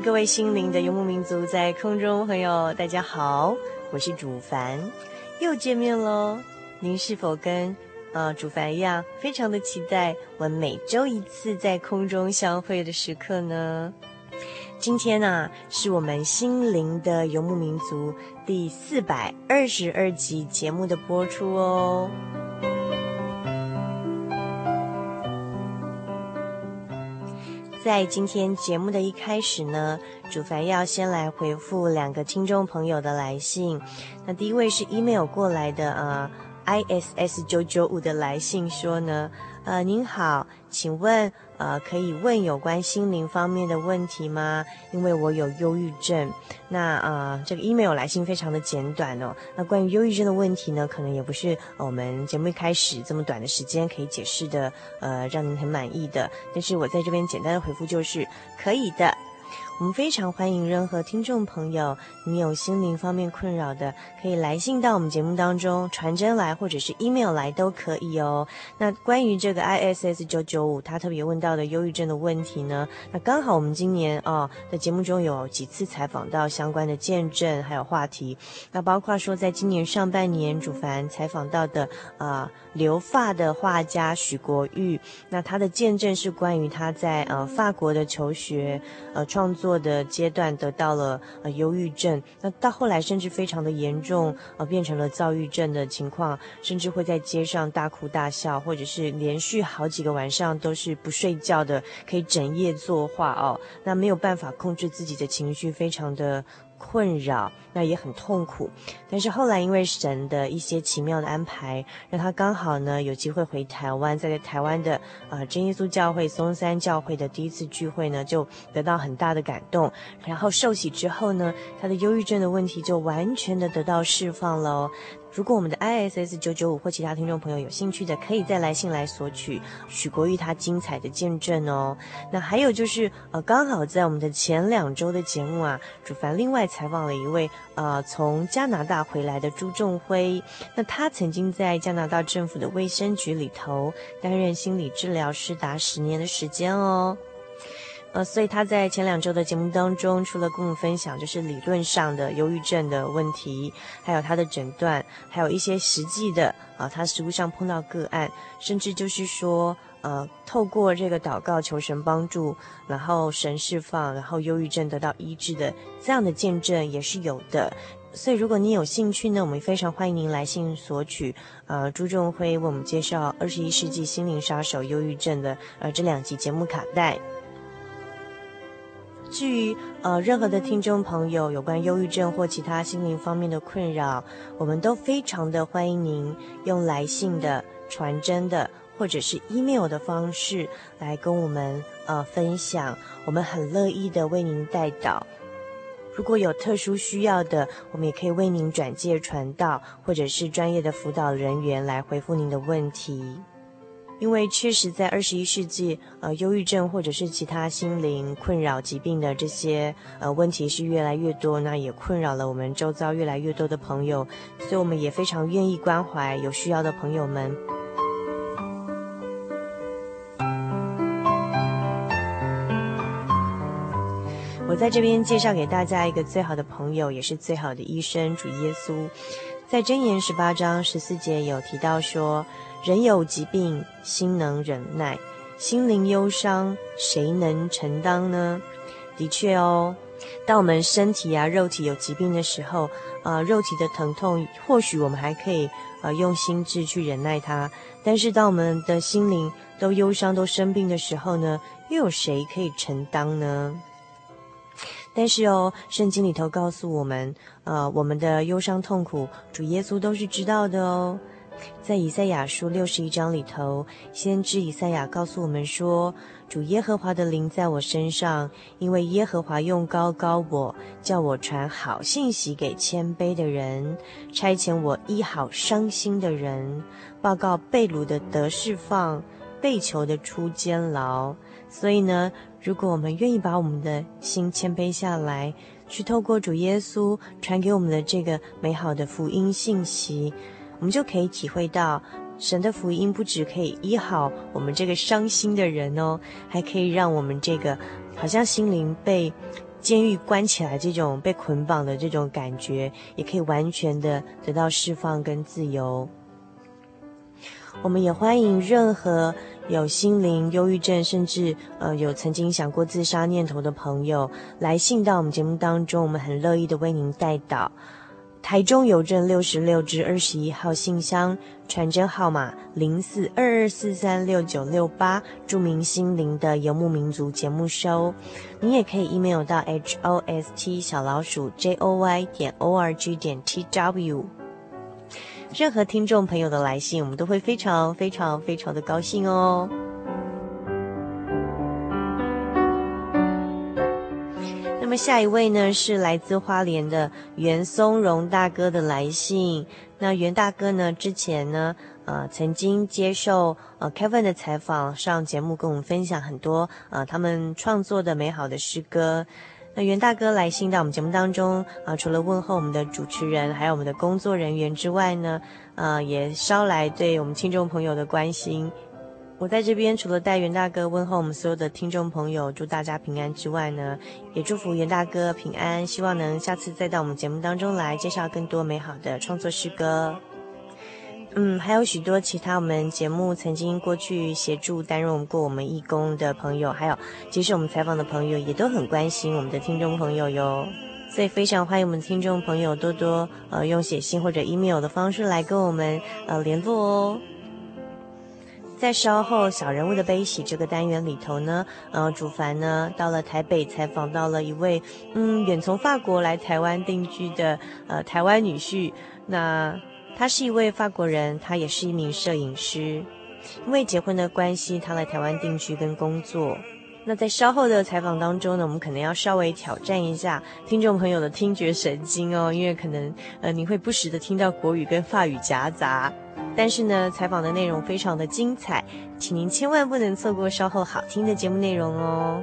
各位心灵的游牧民族，在空中朋友，大家好，我是主凡，又见面喽。您是否跟呃主凡一样，非常的期待我们每周一次在空中相会的时刻呢？今天呢、啊，是我们心灵的游牧民族第四百二十二集节目的播出哦。在今天节目的一开始呢，主凡要先来回复两个听众朋友的来信。那第一位是 email 过来的呃，ISS 九九五的来信说呢。呃，您好，请问，呃，可以问有关心灵方面的问题吗？因为我有忧郁症。那呃，这个 email 来信非常的简短哦。那关于忧郁症的问题呢，可能也不是我们节目一开始这么短的时间可以解释的，呃，让您很满意的。但是我在这边简单的回复就是可以的。我们非常欢迎任何听众朋友，你有心灵方面困扰的，可以来信到我们节目当中，传真来或者是 email 来都可以哦。那关于这个 ISS 九九五，他特别问到的忧郁症的问题呢，那刚好我们今年哦在节目中有几次采访到相关的见证还有话题，那包括说在今年上半年主凡采访到的啊。留法的画家许国玉，那他的见证是关于他在呃法国的求学呃创作的阶段得到了呃忧郁症，那到后来甚至非常的严重，呃变成了躁郁症的情况，甚至会在街上大哭大笑，或者是连续好几个晚上都是不睡觉的，可以整夜作画哦，那没有办法控制自己的情绪，非常的。困扰，那也很痛苦，但是后来因为神的一些奇妙的安排，让他刚好呢有机会回台湾，在台湾的啊、真耶稣教会松山教会的第一次聚会呢，就得到很大的感动，然后受洗之后呢，他的忧郁症的问题就完全的得到释放了。如果我们的 ISS 九九五或其他听众朋友有兴趣的，可以再来信来索取许国玉他精彩的见证哦。那还有就是，呃，刚好在我们的前两周的节目啊，主凡另外采访了一位呃从加拿大回来的朱仲辉。那他曾经在加拿大政府的卫生局里头担任心理治疗师达十年的时间哦。呃，所以他在前两周的节目当中，除了跟我们分享就是理论上的忧郁症的问题，还有他的诊断，还有一些实际的啊、他实物上碰到个案，甚至就是说，呃，透过这个祷告求神帮助，然后神释放，然后忧郁症得到医治的这样的见证也是有的。所以如果你有兴趣呢，我们非常欢迎您来信索取，呃，朱仲辉为我们介绍二十一世纪心灵杀手忧郁症的呃这两集节目卡带。至于呃任何的听众朋友有关忧郁症或其他心灵方面的困扰，我们都非常的欢迎您用来信的、传真的或者是 email 的方式来跟我们呃分享，我们很乐意的为您代导。如果有特殊需要的，我们也可以为您转介传道或者是专业的辅导人员来回复您的问题。因为确实在二十一世纪，呃，忧郁症或者是其他心灵困扰疾病的这些呃问题是越来越多，那也困扰了我们周遭越来越多的朋友，所以我们也非常愿意关怀有需要的朋友们。我在这边介绍给大家一个最好的朋友，也是最好的医生——主耶稣。在箴言十八章十四节有提到说。人有疾病，心能忍耐；心灵忧伤，谁能承担呢？的确哦，当我们身体啊、肉体有疾病的时候，呃，肉体的疼痛，或许我们还可以呃用心智去忍耐它。但是，当我们的心灵都忧伤、都生病的时候呢，又有谁可以承担呢？但是哦，圣经里头告诉我们，呃，我们的忧伤痛苦，主耶稣都是知道的哦。在以赛亚书六十一章里头，先知以赛亚告诉我们说：“主耶和华的灵在我身上，因为耶和华用膏膏我，叫我传好信息给谦卑的人，差遣我医好伤心的人，报告被掳的得释放，被囚的出监牢。”所以呢，如果我们愿意把我们的心谦卑下来，去透过主耶稣传给我们的这个美好的福音信息。我们就可以体会到，神的福音不只可以医好我们这个伤心的人哦，还可以让我们这个好像心灵被监狱关起来这种被捆绑的这种感觉，也可以完全的得到释放跟自由。我们也欢迎任何有心灵忧郁症，甚至呃有曾经想过自杀念头的朋友来信到我们节目当中，我们很乐意的为您代祷。台中邮政六十六至二十一号信箱，传真号码零四二二四三六九六八，著名心灵的游牧民族节目收。你也可以 email 到 host 小老鼠 joy 点 org 点 tw。任何听众朋友的来信，我们都会非常非常非常的高兴哦。那么下一位呢，是来自花莲的袁松荣大哥的来信。那袁大哥呢，之前呢，呃，曾经接受呃 Kevin 的采访，上节目跟我们分享很多呃他们创作的美好的诗歌。那袁大哥来信到我们节目当中啊，呃，除了问候我们的主持人，还有我们的工作人员之外呢，呃，也捎来对我们听众朋友的关心。我在这边除了代袁大哥问候我们所有的听众朋友，祝大家平安之外呢，也祝福袁大哥平安，希望能下次再到我们节目当中来介绍更多美好的创作诗歌。嗯，还有许多其他我们节目曾经过去协助担任过我们义工的朋友，还有接受我们采访的朋友，也都很关心我们的听众朋友哟。所以非常欢迎我们听众朋友多多呃用写信或者 email 的方式来跟我们呃联络哦。在稍后小人物的悲喜这个单元里头呢，呃，主凡呢到了台北采访到了一位嗯远从法国来台湾定居的呃台湾女婿，那他是一位法国人，他也是一名摄影师，因为结婚的关系，他来台湾定居跟工作。那在稍后的采访当中呢，我们可能要稍微挑战一下听众朋友的听觉神经哦，因为可能呃你会不时的听到国语跟法语夹杂。但是呢，采访的内容非常的精彩，请您千万不能错过稍后好听的节目内容哦。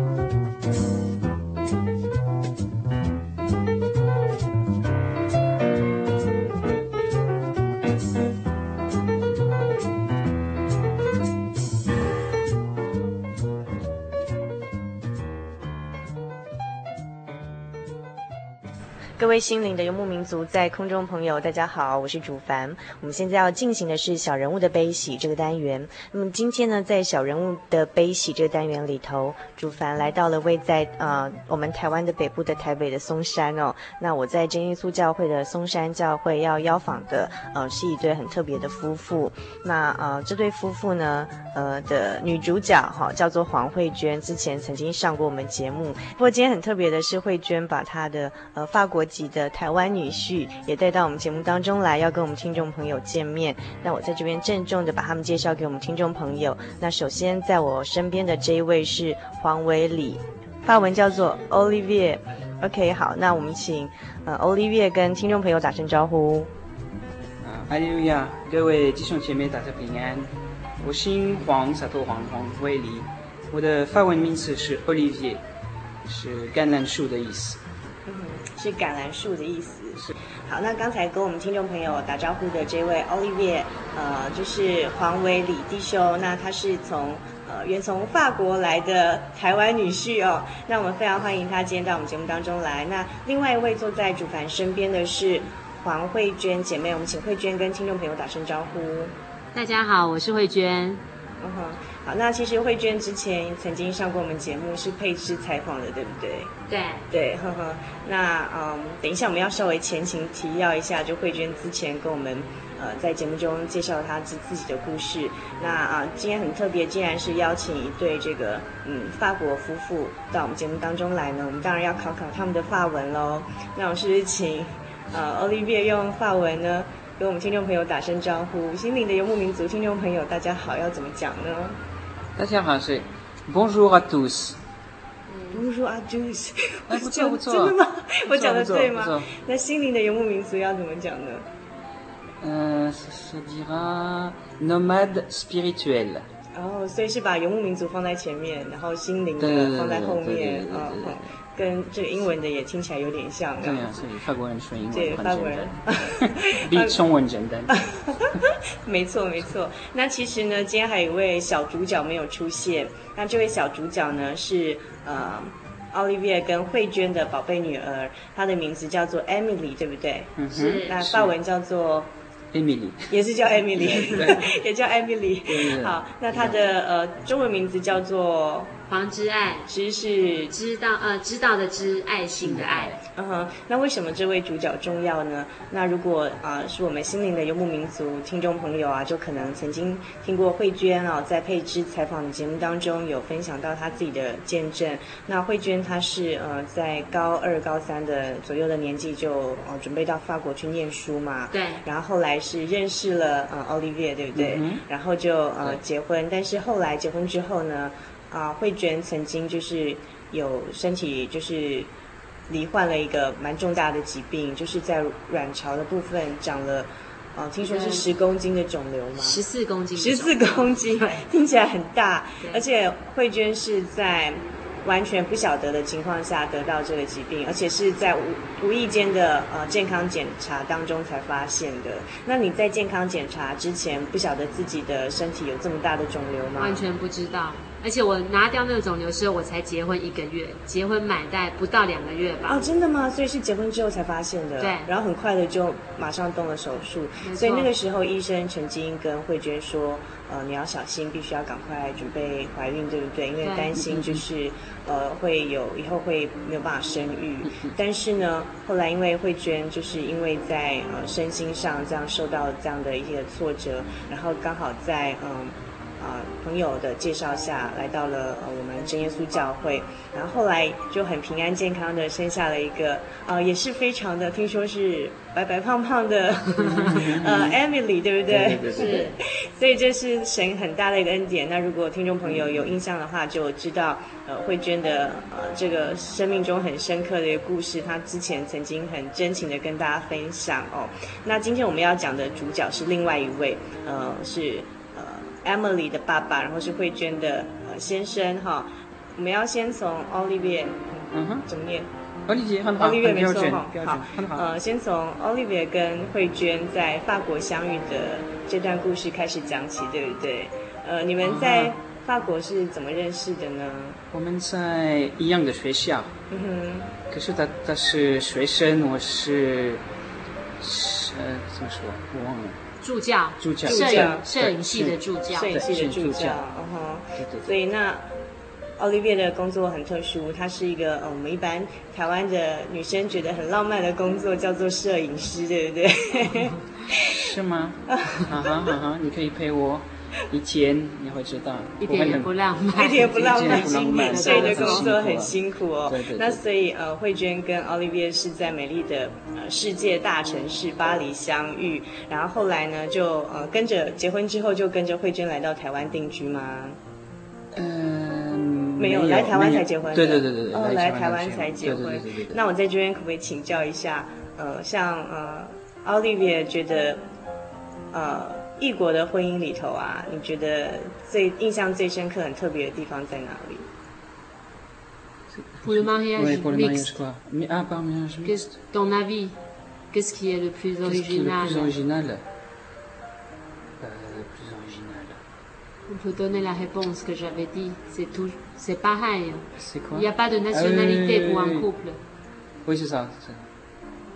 位心灵的游牧民族，在空中朋友，大家好，我是主凡。我们现在要进行的是小人物的悲喜这个单元。那么今天呢，在小人物的悲喜这个单元里头，主凡来到了位在呃我们台湾的北部的台北的松山哦。那我在真耶稣教会的松山教会要邀访的呃是一对很特别的夫妇。那呃这对夫妇呢，呃的女主角哈、叫做黄慧娟，之前曾经上过我们节目。不过今天很特别的是，慧娟把她的呃法国籍的台湾女婿也带到我们节目当中来，要跟我们听众朋友见面。那我在这边郑重的把他们介绍给我们听众朋友。那首先在我身边的这一位是黄伟礼，发文叫做 Olivier。OK，好，那我们请呃 Olivier 跟听众朋友打声招呼。啊，哈利路亚，各位弟兄姐妹，大家平安。我姓黄，洒脱黄，黄维里。我的发文名字是 Olivier，是橄榄树的意思。是橄榄树的意思。是，好，那刚才跟我们听众朋友打招呼的这位 Olivier，呃，就是黄伟李弟兄。那他是从呃远从法国来的台湾女婿哦。那我们非常欢迎他今天到我们节目当中来。那另外一位坐在主凡身边的是黄慧娟姐妹，我们请慧娟跟听众朋友打声招呼。大家好，我是慧娟。嗯哼，好，那其实慧娟之前曾经上过我们节目，是佩芝采访的，对不对？对对，呵呵。那嗯，等一下我们要稍微前情提要一下，就慧娟之前跟我们呃在节目中介绍她自自己的故事。那啊、呃，今天很特别，竟然是邀请一对这个嗯法国夫妇到我们节目当中来呢。我们当然要考考他们的法文喽。那我是不是请呃 Olivier 用法文呢？跟我们听众朋友打声招呼，心灵的游牧民族听众朋友，大家好，要怎么讲呢？大家好，是 Bonjour à tous。Bonjour à tous。哎，不错不错。真的吗？我讲的对吗？那心灵的游牧民族要怎么讲呢？嗯，是 dira nomade spirituel。哦，所以是把游牧民族放在前面，然后心灵的放在后面啊。跟这个英文的也听起来有点像。对啊，所以法国人说英文对法国人 比中文简单。没错没错。那其实呢，今天还有一位小主角没有出现。那这位小主角呢是呃，Olivier 跟慧娟的宝贝女儿，她的名字叫做 Emily，对不对？嗯哼。是。那法文叫做 Emily，也是叫 Emily，也叫 Emily。好，那她的呃中文名字叫做。黄之爱，知是知道呃知道的知，爱心的爱。嗯哼，那为什么这位主角重要呢？那如果啊、呃、是我们心灵的游牧民族听众朋友啊，就可能曾经听过慧娟啊，在佩芝采访的节目当中有分享到她自己的见证。那慧娟她是呃在高二高三的左右的年纪就呃准备到法国去念书嘛。对。然后后来是认识了呃 Olivier 对不对？嗯。然后就呃结婚，但是后来结婚之后呢？啊，慧娟曾经就是有身体就是罹患了一个蛮重大的疾病，就是在卵巢的部分长了，啊，听说是十公斤的肿瘤吗？十四公斤。十四公斤，听起来很大，而且慧娟是在完全不晓得的情况下得到这个疾病，而且是在无无意间的呃健康检查当中才发现的。那你在健康检查之前不晓得自己的身体有这么大的肿瘤吗？完全不知道。而且我拿掉那个肿瘤的时候，我才结婚一个月，结婚满带不到两个月吧。哦，真的吗？所以是结婚之后才发现的。对。然后很快的就马上动了手术。所以那个时候医生曾经跟慧娟说：“呃，你要小心，必须要赶快准备怀孕，对不对？因为担心就是对呃会有以后会没有办法生育。但是呢，后来因为慧娟就是因为在呃身心上这样受到这样的一些挫折，然后刚好在嗯。呃啊、呃、朋友的介绍下来到了呃我们真耶稣教会，然后后来就很平安健康的生下了一个啊、呃、也是非常的听说是白白胖胖的 呃 Emily 对不对？是，所以这是神很大的一个恩典。那如果听众朋友有印象的话，就知道呃慧娟的呃这个生命中很深刻的一个故事，她之前曾经很真情的跟大家分享哦。那今天我们要讲的主角是另外一位呃是。Emily 的爸爸，然后是慧娟的呃先生哈。我们要先从 Olivier，嗯哼，怎么念？Olivier 很好，Olivier 没错哈。好，呃，先从 Olivier 跟慧娟在法国相遇的这段故事开始讲起，对不对？呃，你们在法国是怎么认识的呢？我们在一样的学校，嗯哼。可是他他是学生，我是是呃怎么说？我忘了。助教，助教，摄影摄影系的助教，摄影系的助教，嗯哼，所以那奥利维的工作很特殊，他是一个呃我们一般台湾的女生觉得很浪漫的工作，叫做摄影师，对不对？是吗？啊哈啊哈，你可以陪我。以前你会知道，一点也不浪漫，一点也不浪漫，辛苦，所以的工作很辛苦哦。对对。那所以呃，慧娟跟奥利维是在美丽的呃世界大城市巴黎相遇，然后后来呢就呃跟着结婚之后就跟着慧娟来到台湾定居吗？嗯，没有，来台湾才结婚。对对对对对。哦，来台湾才结婚。那我在这边可不可以请教一下？呃，像呃，奥利维觉得呃。异国的婚姻里头啊，你觉得最印象最深刻、很特别的地方在哪里？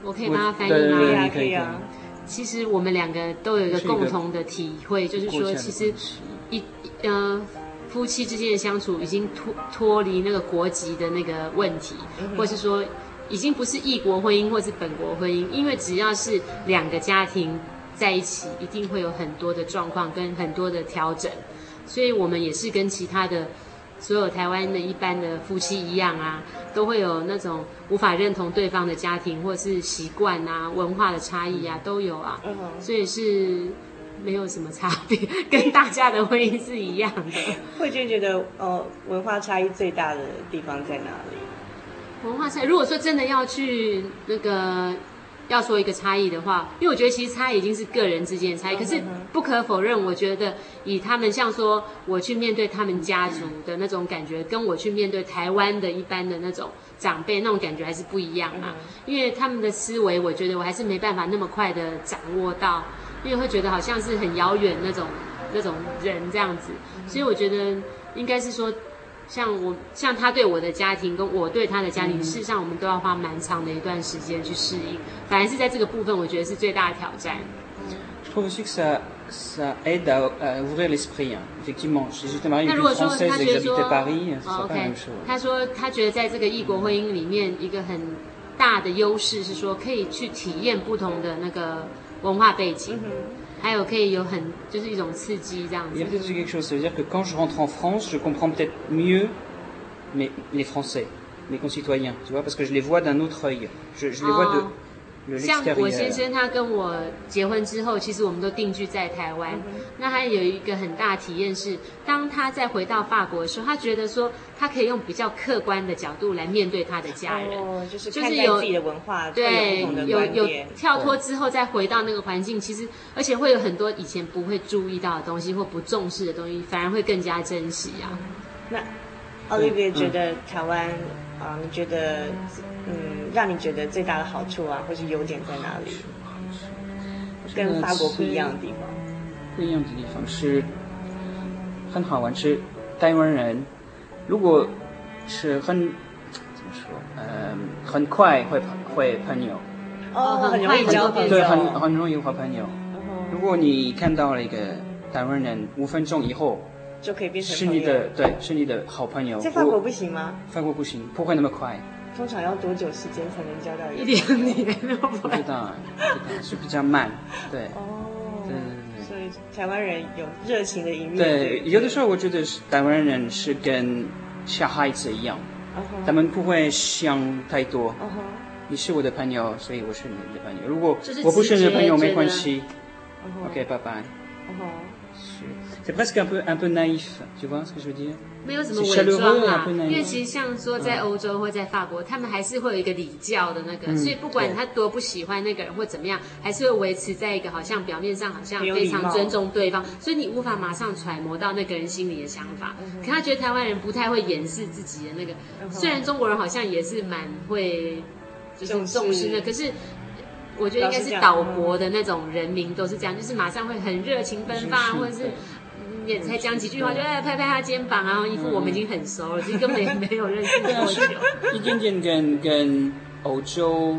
我可以帮他翻译吗？可以啊。 其实我们两个都有一个共同的体会，就是说，其实一呃夫妻之间的相处已经脱脱离那个国籍的那个问题，或是说已经不是异国婚姻或是本国婚姻，因为只要是两个家庭在一起，一定会有很多的状况跟很多的调整，所以我们也是跟其他的。所有台湾的一般的夫妻一样啊，都会有那种无法认同对方的家庭，或者是习惯啊、文化的差异啊，都有啊。嗯。所以是没有什么差别，跟大家的婚姻是一样的。慧娟觉得，哦，文化差异最大的地方在哪里？文化差异，如果说真的要去那个。要说一个差异的话，因为我觉得其实差异已经是个人之间的差异，可是不可否认，我觉得以他们像说我去面对他们家族的那种感觉，跟我去面对台湾的一般的那种长辈那种感觉还是不一样嘛。因为他们的思维，我觉得我还是没办法那么快的掌握到，因为会觉得好像是很遥远那种那种人这样子，所以我觉得应该是说。像我，像他对我的家庭，跟我对他的家庭，事实上我们都要花蛮长的一段时间去适应。反而是在这个部分，我觉得是最大的挑战。那如果说他觉得说，OK，他说他觉得在这个异国婚姻里面，一个很大的优势是说可以去体验不同的那个文化背景。还有可以有很就是一种刺激这样子。Il y a peut-être quelque chose, ça veut dire que quand je rentre en France, je comprends peut-être mieux mes les Français, mes concitoyens, tu vois, parce que je les vois d'un autre œil. Je je les vois de 像我先生他跟我结婚之后，其实我们都定居在台湾。那他有一个很大体验是，当他再回到法国的时候，他觉得说他可以用比较客观的角度来面对他的家人，哦、就是就是有自己的文化，对，有有跳脱之后再回到那个环境，其实而且会有很多以前不会注意到的东西或不重视的东西，反而会更加珍惜啊。那奥利维觉得台湾。啊，你觉得，嗯，让你觉得最大的好处啊，或是优点在哪里？跟法国不一样的地方。不一样的地方是很好玩，是台湾人，如果是很怎么说，嗯，很快会会朋友。哦，很容易交朋友。对，很很容易交朋友。如果你看到了一个台湾人，五分钟以后。就可以变成是你的对，是你的好朋友。在法国不行吗？法国不行，不会那么快。通常要多久时间才能交到一两年？不知道，是比较慢。对。哦。对对对。所以台湾人有热情的一面。对，有的时候我觉得是台湾人是跟小孩子一样，uh huh. 他们不会想太多。Uh huh. 你是我的朋友，所以我是你的朋友。如果我不是你的朋友，没关系。OK，拜拜。是，presque un peu un peu naïf，tu vois ce que je veux dire？没有什么伪装啊，因为其实像说在欧洲或在法国，他们还是会有一个礼教的那个，所以不管他多不喜欢那个人或怎么样，还是会维持在一个好像表面上好像非常尊重对方，所以你无法马上揣摩到那个人心里的想法。可他觉得台湾人不太会掩饰自己的那个，虽然中国人好像也是蛮会。就是重视的，可是我觉得应该是岛国的那种人民都是这样，就是马上会很热情奔放，或者是也才讲几句话就哎拍拍他肩膀，然后一副我们已经很熟了，其实根本没有认识多久。一点点跟跟欧洲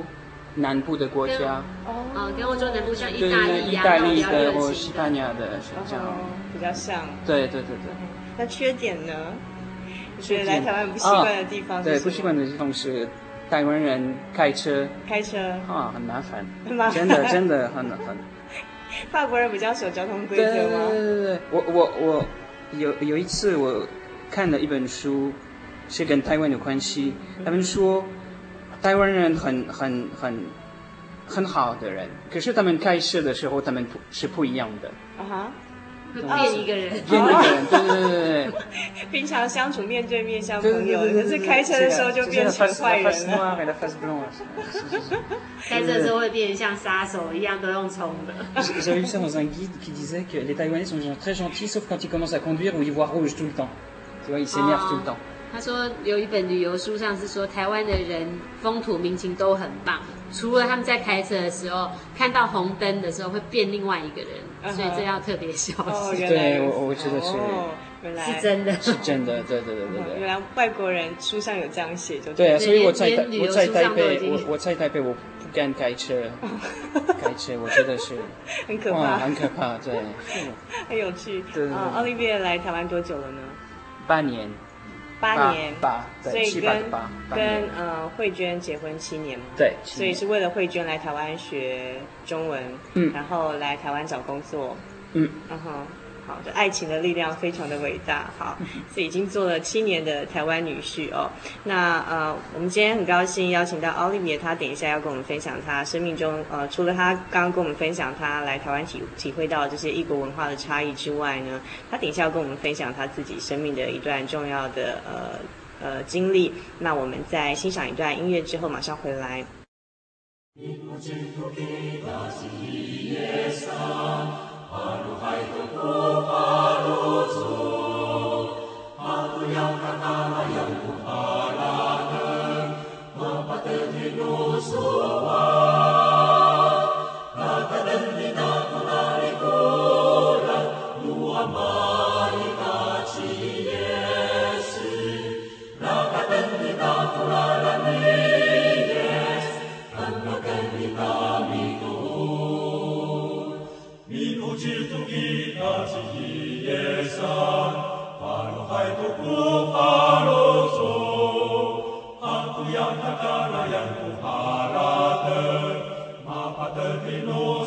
南部的国家哦，跟欧洲南部像意大利、意大利的或西班牙的比较比较像。对对对对。那缺点呢？你觉得来台湾不习惯的地方？对，不习惯的地方是。台湾人开车，开车啊，很麻烦，很麻烦，真的真的很麻烦。法国人比较守交通规则吗？对对对对，我我我有有一次我看了一本书，是跟台湾有关系。他们说台湾人很很很很好的人，可是他们开车的时候，他们不是不一样的。啊哈。变一个人，变一个人，对对对。平常相处面对面像朋友，可是开车的时候就变成坏人了。开车的时候会变像杀手一样，都用冲的。J'avais vu ça dans un guide qui disait que les Taïwanais sont très gentils, sauf quand ils commencent à conduire ou ils voient rouge tout le temps. Tu vois, ils s'énervent tout le temps. 他说有一本旅游书上是说，台湾的人风土民情都很棒，除了他们在开车的时候看到红灯的时候会变另外一个人，所以这要特别小心。对，我我觉得是，原来是真的，是真的，对对对对对。原来外国人书上有这样写，就对啊，所以我在我在台北，我我在台北我不敢开车，开车我觉得是很可怕，很可怕，对，很有趣。对，奥利维亚来台湾多久了呢？半年。八年，八，所以跟跟呃慧娟结婚七年嘛，对，所以是为了慧娟来台湾学中文，嗯，然后来台湾找工作，嗯，然后。好的，爱情的力量非常的伟大。好，所以已经做了七年的台湾女婿哦。那呃，我们今天很高兴邀请到奥利维，他等一下要跟我们分享他生命中呃，除了他刚刚跟我们分享他来台湾体体会到这些异国文化的差异之外呢，他等一下要跟我们分享他自己生命的一段重要的呃呃经历。那我们在欣赏一段音乐之后，马上回来。阿入海中不怕路 Mapater in nos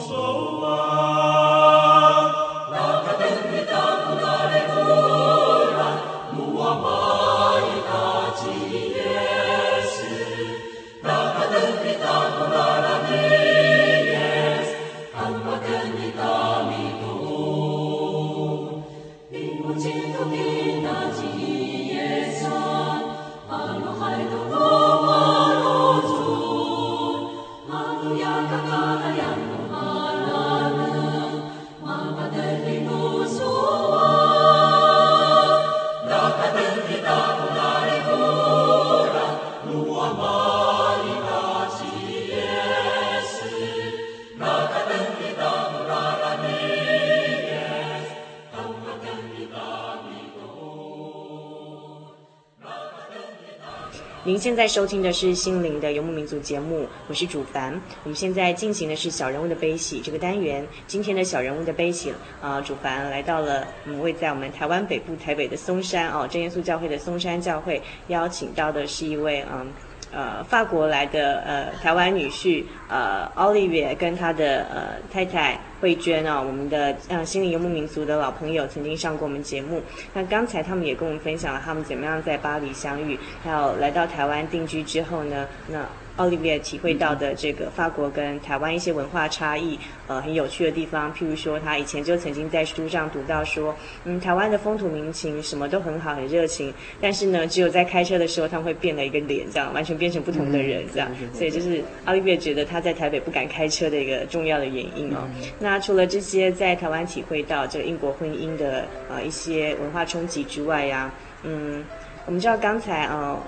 您现在收听的是《心灵的游牧民族》节目，我是主凡。我们现在进行的是小人物的悲喜这个单元。今天的小人物的悲喜啊、呃，主凡来到了我们，位在我们台湾北部台北的松山哦，真耶稣教会的松山教会，邀请到的是一位嗯呃法国来的呃台湾女婿呃 Olivia 跟他的呃太太慧娟啊，我们的呃心灵游牧民族的老朋友，曾经上过我们节目。那刚才他们也跟我们分享了他们怎么样在巴黎相遇，还有来到台湾定居之后呢，那。奥利维亚体会到的这个法国跟台湾一些文化差异，呃，很有趣的地方。譬如说，他以前就曾经在书上读到说，嗯，台湾的风土民情什么都很好，很热情，但是呢，只有在开车的时候，他们会变了一个脸，这样完全变成不同的人，这样。所以，就是奥利维亚觉得他在台北不敢开车的一个重要的原因哦。那除了这些在台湾体会到这个英国婚姻的呃一些文化冲击之外呀，嗯，我们知道刚才呃。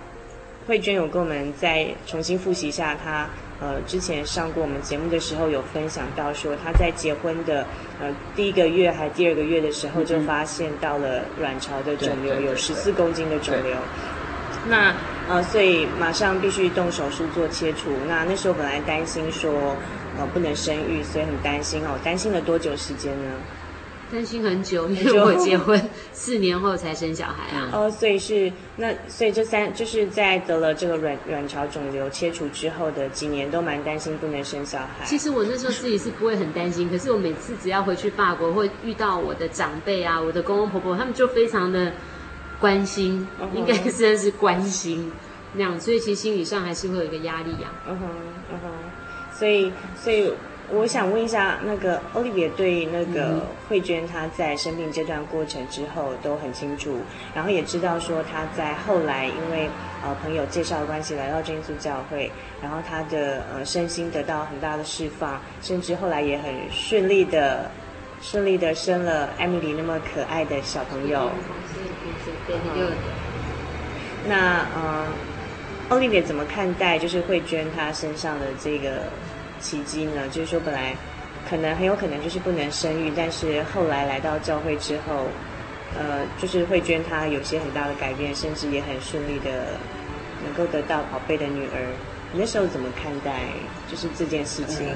慧娟有跟我们再重新复习一下她，呃之前上过我们节目的时候有分享到说，她在结婚的呃第一个月还第二个月的时候就发现到了卵巢的肿瘤，有十四公斤的肿瘤。那呃所以马上必须动手术做切除。那那时候本来担心说呃不能生育，所以很担心哦。担心了多久时间呢？担心很久，因为我结婚四年后才生小孩啊。哦，所以是那，所以这三就是在得了这个卵卵巢肿瘤切除之后的几年，都蛮担心不能生小孩。其实我那时候自己是不会很担心，可是我每次只要回去法国，会遇到我的长辈啊，我的公公婆婆，他们就非常的关心，嗯、应该算是关心那样，所以其实心理上还是会有一个压力呀、啊。嗯哼，嗯哼，所以，所以。我想问一下，那个 Olivier 对那个慧娟她在生病这段过程之后都很清楚，然后也知道说她在后来因为呃朋友介绍的关系来到真耶稣教会，然后她的呃身心得到很大的释放，甚至后来也很顺利的顺利的生了艾米丽那么可爱的小朋友。嗯、那呃 Olivier 怎么看待就是慧娟她身上的这个？奇迹呢，就是说本来可能很有可能就是不能生育，但是后来来到教会之后，呃，就是慧娟她有些很大的改变，甚至也很顺利的能够得到宝贝的女儿。你那时候怎么看待？就是这件事情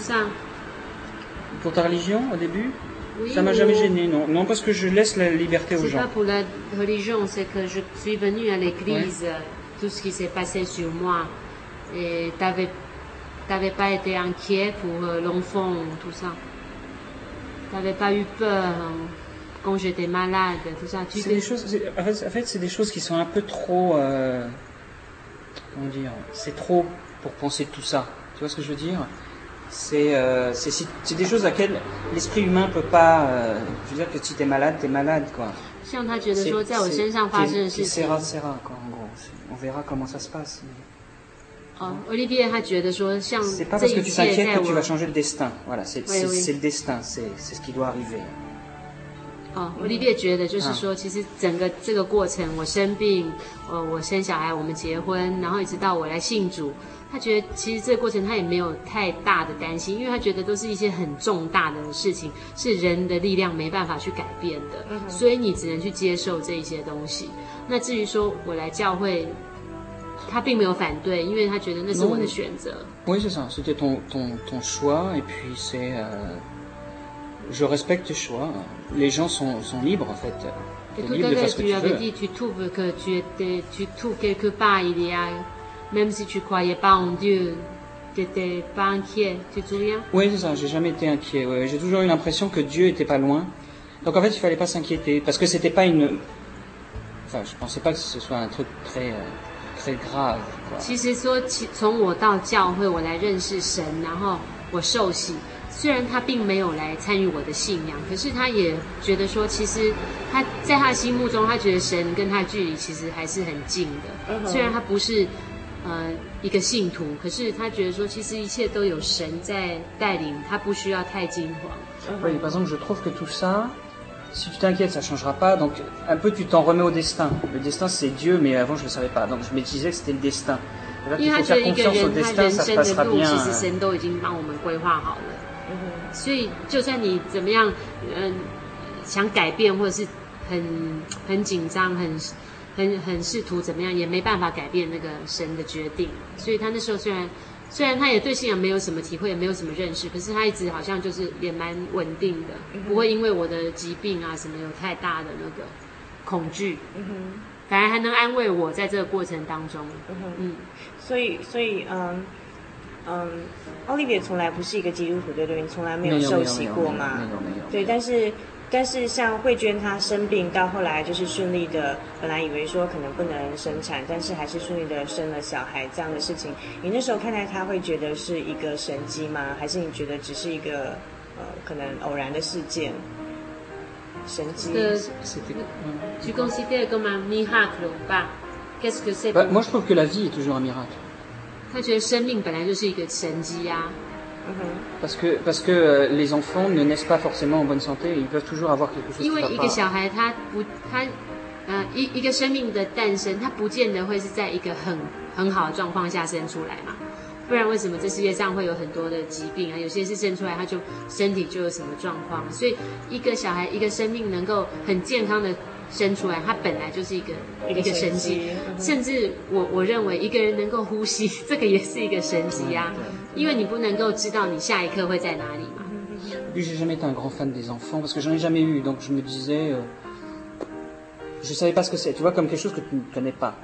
？Ça m'a jamais gêné, non. Non, parce que je laisse la liberté aux gens. C'est pas pour la religion, c'est que je suis venue à l'église, tout ce qui s'est passé sur moi. Et t'avais, t'avais pas été inquiet pour euh, l'enfant, tout ça. T'avais pas eu peur hein, quand j'étais malade, tout ça. Tu des choses, en fait, en fait, c'est des choses qui sont un peu trop, euh, comment dire, c'est trop pour penser tout ça. Tu vois ce que je veux dire? c'est euh, des choses à laquelle l'esprit humain peut pas. Euh, je veux dire que si t'es malade, t'es malade, quoi. C'est rare, c'est rare, quoi, en gros. On verra comment ça se passe. Oh, Olivier C'est pas parce que tu t'inquiètes que tu vas changer le destin. Voilà, c'est oui, oui. le destin, c'est ce qui doit arriver. 哦，Olivier 觉得就是说，其实整个这个过程，我生病，呃，我生小孩，我们结婚，然后一直到我来信主， 他觉得其实这个过程他也没有太大的担心，因为他觉得都是一些很重大的事情，是人的力量没办法去改变的，嗯、所以你只能去接受这一些东西。那至于说我来教会，他并没有反对，因为他觉得那是我的选择。Oui, c'est ça, c'était ton ton ton choix, et puis c'est je respecte tes choix. Les gens sont, sont libres, en fait. Et tout à l'heure, tu avais dit, tu trouves que tu étais, tu trouves quelque part, il y a, même si tu croyais pas en Dieu, tu n'étais pas inquiet, tu te souviens? Oui, c'est ça, j'ai jamais été inquiet. Ouais. J'ai toujours eu l'impression que Dieu était pas loin. Donc en fait, il fallait pas s'inquiéter, parce que c'était pas une, enfin, je pensais pas que ce soit un truc très, euh, très grave, quoi. 其实说，从我到教会，我来认识神，然后我受洗。虽然他并没有来参与我的信仰，可是他也觉得说，其实他在他心目中，他觉得神跟他距离其实还是很近的。Uh -huh. 虽然他不是 呃一个信徒，可是他觉得说，其实一切都有神在带领，他不需要太惊慌。Oui, par exemple, je trouve que tout ça, si tu t'inquiètes, ça changera pas. Donc, un peu, tu t'en remets au destin. Le destin, c'est Dieu, mais avant, je ne savais pas. Donc, je me disais que c'était le destin. 因为他觉得一个人他人生的路，其实神都已经帮我们规划好了。所以，就算你怎么样，嗯，想改变或者是很很紧张、很很很试图怎么样，也没办法改变那个神的决定。所以他那时候虽然虽然他也对信仰没有什么体会，也没有什么认识，可是他一直好像就是也蛮稳定的，不会因为我的疾病啊什么有太大的那个。恐惧，嗯哼，反而还能安慰我在这个过程当中，嗯哼，嗯，所以所以嗯嗯，奥利维从来不是一个基督徒，对不对？你从来没有受洗过吗？没有没有，对，但是。但是像慧娟她生病到后来就是顺利的，本来以为说可能不能生产，但是还是顺利的生了小孩这样的事情，你那时候看待她会觉得是一个神迹吗？还是你觉得只是一个呃可能偶然的事件？神迹？呃，是这个，嗯。Tu considères comme un miracle ou pas? Qu'est-ce que c'est? Moi, je trouve que la vie est toujours un miracle. 他觉得生命本来就是一个神迹啊。Parce que parce que les enfants ne naissent pas forcément en bonne santé, ils peuvent toujours avoir quelque chose. 因为一个小孩他不他呃一一个生命的诞生，他不见得会是在一个很很好的状况下生出来嘛。不然为什么这世界上会有很多的疾病啊？有些是生出来他就身体就有什么状况，所以一个小孩一个生命能够很健康的。生出来，它本来就是一个一个神迹，甚至我我认为一个人能够呼吸，这个也是一个神迹啊，因为你不能够知道你下一刻会在哪里嘛。Puis j'ai jamais été un grand fan des enfants parce que j'en ai jamais eu, donc je me disais, je savais pas ce que c'est, tu vois, comme quelque chose que tu ne connais pas.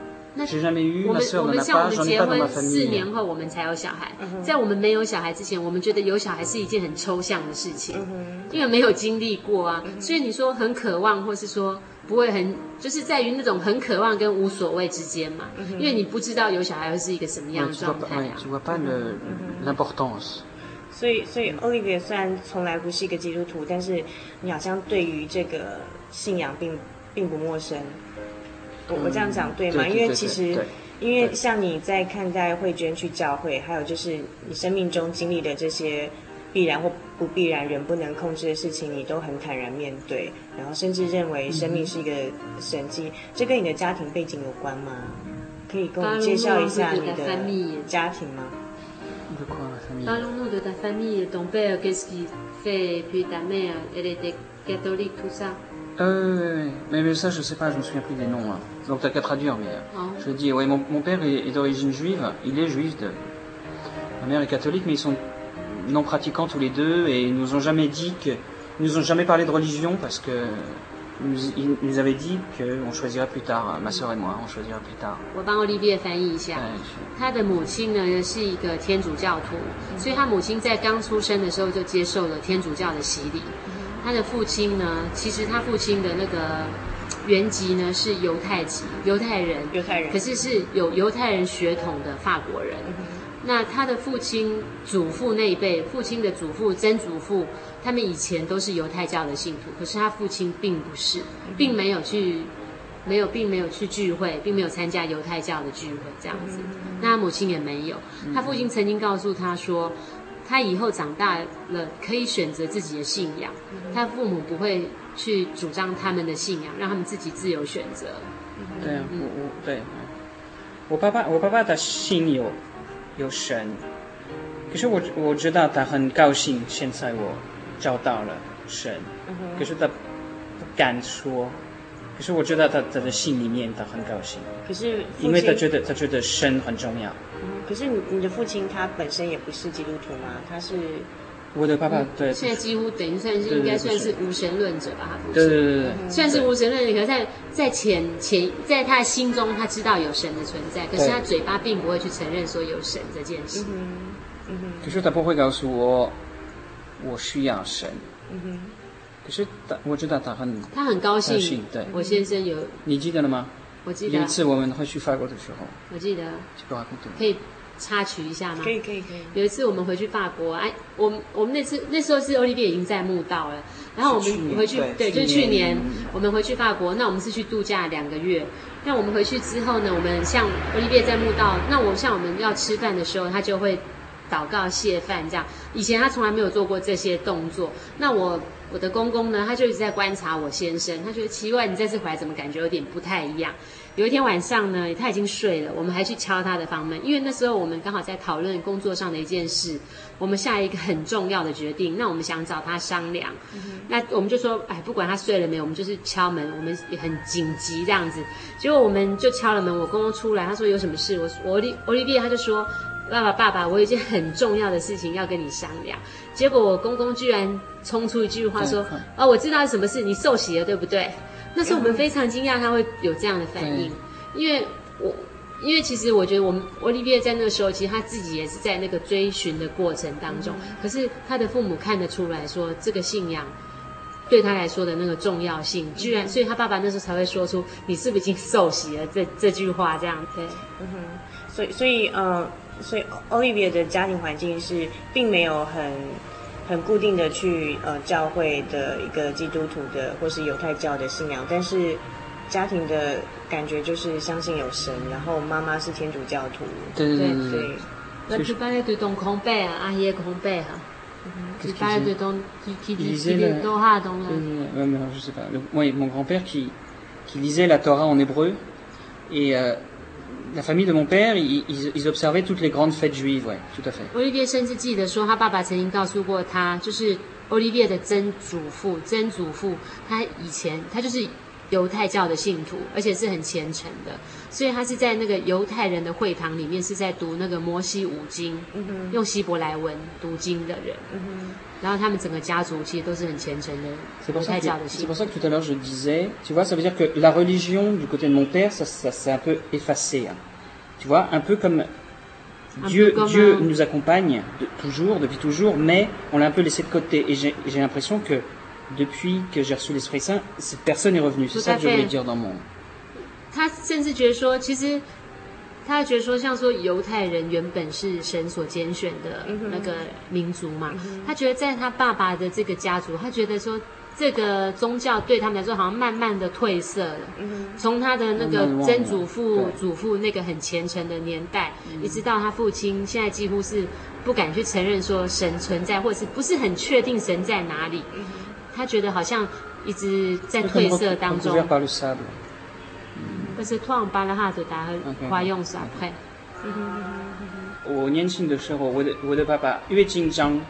J'ai jamais eu, ma sœur n'en a pas, j'en ai pas dans ma famille. 四年后我们才有小孩，在我们没有小孩之前，我们觉得有小孩是一件很抽象的事情，因为没有经历过啊，所以你说很渴望，或是说。不会很，就是在于那种很渴望跟无所谓之间嘛，因为你不知道有小孩会是一个什么样的状态啊。所以，所以 Olivier 虽然从来不是一个基督徒，但是你好像对于这个信仰并并不陌生。我我这样讲对吗？因为其实，因为像你在看待慧娟去教会，还有就是你生命中经历的这些。必然或不必然，人不能控制的事情，你都很坦然面对，然后甚至认为生命是一个神迹。这跟你的家庭背景有关吗？可以跟我们介绍一下你的家庭吗 ？non pratiquants tous les deux et ils nous ont jamais dit que, ils nous ont jamais parlé de religion parce que nous, ils nous avaient dit qu'on choisirait plus tard, ma soeur et moi, on choisirait plus tard. 我帮 Olivier 翻译一下，他的母亲呢是一个天主教徒，所以他母亲在刚出生的时候就接受了天主教的洗礼。他的父亲呢，其实他父亲的那个原籍呢是犹太籍，犹太人，犹太人，可是是有犹太人血统的法国人。 那他的父亲、祖父那一辈，父亲的祖父、曾祖父，他们以前都是犹太教的信徒，可是他父亲并不是，并没有去，没有，并没有去聚会，并没有参加犹太教的聚会这样子。那他母亲也没有，他父亲曾经告诉他说，他以后长大了可以选择自己的信仰，他父母不会去主张他们的信仰，让他们自己自由选择。对啊，我我对，我爸爸，我爸爸的信有。有神，可是我我知道他很高兴，现在我找到了神，可是他不敢说，可是我知道他他的心里面他很高兴，可是因为他觉得他觉得神很重要。可是你你的父亲他本身也不是基督徒吗？他是。我的爸爸对，现在几乎等于算是应该算是无神论者吧，他不是。对对对对，算是无神论者，可是在在潜潜在他的心中，他知道有神的存在，可是他嘴巴并不会去承认说有神这件事。嗯哼，可是他不会告诉我，我需要神。嗯哼，可是他我知道他很他很高兴。对，我先生有，你记得了吗？我记得。有一次我们会去法国的时候，我记得。可以。插曲一下吗？可以可以可以。有一次我们回去法国，哎，我们我们那次那时候是欧丽碧已经在墓道了，然后我们回去，对，就是去年我们回去法国，那我们是去度假两个月。那我们回去之后呢，我们像欧丽碧在墓道，那我像我们要吃饭的时候，他就会祷告谢饭这样。以前他从来没有做过这些动作。那我我的公公呢，他就一直在观察我先生，他觉得奇怪，你这次回来怎么感觉有点不太一样？有一天晚上呢，他已经睡了，我们还去敲他的房门，因为那时候我们刚好在讨论工作上的一件事，我们下一个很重要的决定，那我们想找他商量，嗯、那我们就说，哎，不管他睡了没有，我们就是敲门，我们也很紧急这样子，结果我们就敲了门，我公公出来，他说有什么事，我我丽欧丽碧他就说，爸爸爸爸，我有一件很重要的事情要跟你商量，结果我公公居然冲出一句话说，哦，我知道是什么事，你受洗了对不对？那时候我们非常惊讶他会有这样的反应，因为我。因为其实我觉得，我们欧利维在那个时候，其实他自己也是在那个追寻的过程当中。嗯、可是他的父母看得出来说，这个信仰对他来说的那个重要性，居然，所以他爸爸那时候才会说出“你是不是已经受洗了”这这句话，这样对。嗯哼，所以所以呃，所以欧利维的家庭环境是并没有很很固定的去呃教会的一个基督徒的或是犹太教的信仰，但是。家庭的感觉就是相信有神，然后妈妈是天主教徒。对对对对。那去巴勒对东空贝啊，阿耶空贝哈。qui qui lisait la Torah en hébreu et la famille de mon père, ils ils observaient toutes les grandes fêtes juives, ouais, tout à fait. Olivier 甚至记得说，他爸爸曾经告诉过他，就是 Olivier 的曾祖父、曾祖父，他以前他就是。犹太教的信徒，而且是很虔诚的，所以他是在那个犹太人的会堂里面，是在读那个摩西五经，嗯、哼用希伯来文读经的人。嗯、哼然后他们整个家族其实都是很虔诚的犹太教的信徒。C'est pour ça que tout à l'heure je disais, tu vois, ça veut dire que la religion du côté de mon père, ça, ça c'est un peu effacé, tu vois, un peu comme Dieu, Dieu nous accompagne de, toujours, depuis toujours, mais on l'a un peu laissé de côté. Et j'ai, j'ai l'impression que depuis que j'ai reçu l'Esprit Saint, cette personne est revenue. C'est ça que je voulais dire dans mon. 他甚至觉得说，其实他觉得说，像说犹太人原本是神所拣选的那个民族嘛，他觉得在他爸爸的这个家族，他觉得说这个宗教对他们来说好像慢慢的褪色了。从他的那个曾祖父、祖父那个很虔诚的年代，一直到他父亲，现在几乎是不敢去承认说神存在，或者是不是很确定神在哪里。他觉得好像一直在褪色当中。但是突然巴拉哈的答案花用啥快？我年轻的时候，我的我的爸爸越紧张，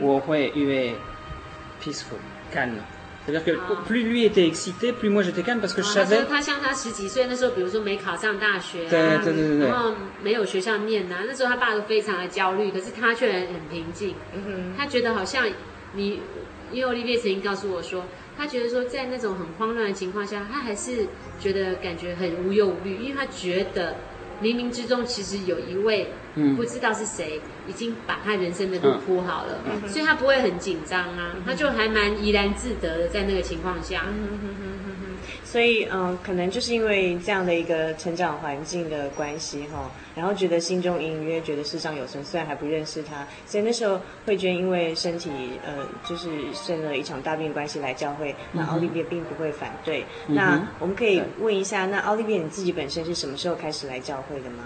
我会越 peaceful calm。C'est-à-dire que plus lui était excité, plus moi j'étais calme parce que je savais。他像他十几岁那时候，比如说没考上大学，对对对对，然后没有学校念呐，那时候他爸都非常的焦虑，可是他却很平静。他觉得好像你。因为 Olivier 曾经告诉我说，他觉得说在那种很慌乱的情况下，他还是觉得感觉很无忧无虑，因为他觉得冥冥之中其实有一位不知道是谁，已经把他人生的路铺好了，嗯、所以他不会很紧张啊，他就还蛮怡然自得的在那个情况下。所以，嗯、呃，可能就是因为这样的一个成长环境的关系，哈，然后觉得心中隐隐约约觉得世上有神，虽然还不认识他，所以那时候慧娟因为身体，呃，就是生了一场大病关系来教会，那奥利维并不会反对。嗯、那我们可以问一下，那奥利维你自己本身是什么时候开始来教会的吗？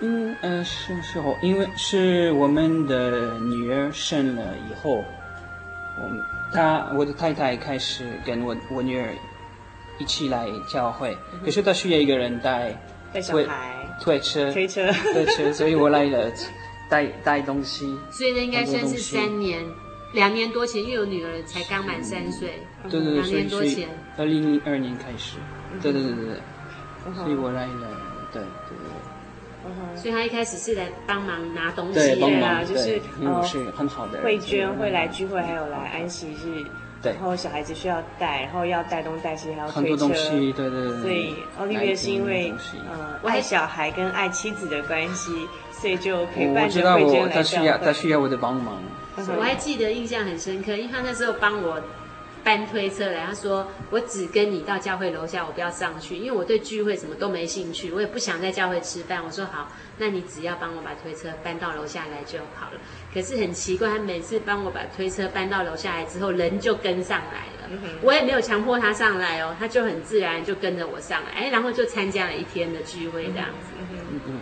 嗯，呃，什么时候？因为是我们的女儿生了以后，我她我的太太开始跟我我女儿。一起来教会，可是他需要一个人带带小孩、推车、推车、推车，所以我来了带带东西。所以那应该算是三年、两年多前，因为我女儿才刚满三岁。对对对，两年多前，二零零二年开始。对对对对对，所以我来了，对对对。所以他一开始是来帮忙拿东西，对啊，就是嗯，是很好的。慧娟会来聚会，还有来安息日。对然后小孩子需要带，然后要带东带西，还要推车。很多东西，对对对。所以奥利维是因为呃爱小孩跟爱妻子的关系，所以就陪伴着慧娟来。他需要他需要我的帮忙。我还记得印象很深刻，因为他那时候帮我。搬推车来，他说：“我只跟你到教会楼下，我不要上去，因为我对聚会什么都没兴趣，我也不想在教会吃饭。”我说：“好，那你只要帮我把推车搬到楼下来就好了。”可是很奇怪，他每次帮我把推车搬到楼下来之后，人就跟上来了。嗯、我也没有强迫他上来哦，他就很自然就跟着我上来，哎，然后就参加了一天的聚会这样子。嗯嗯嗯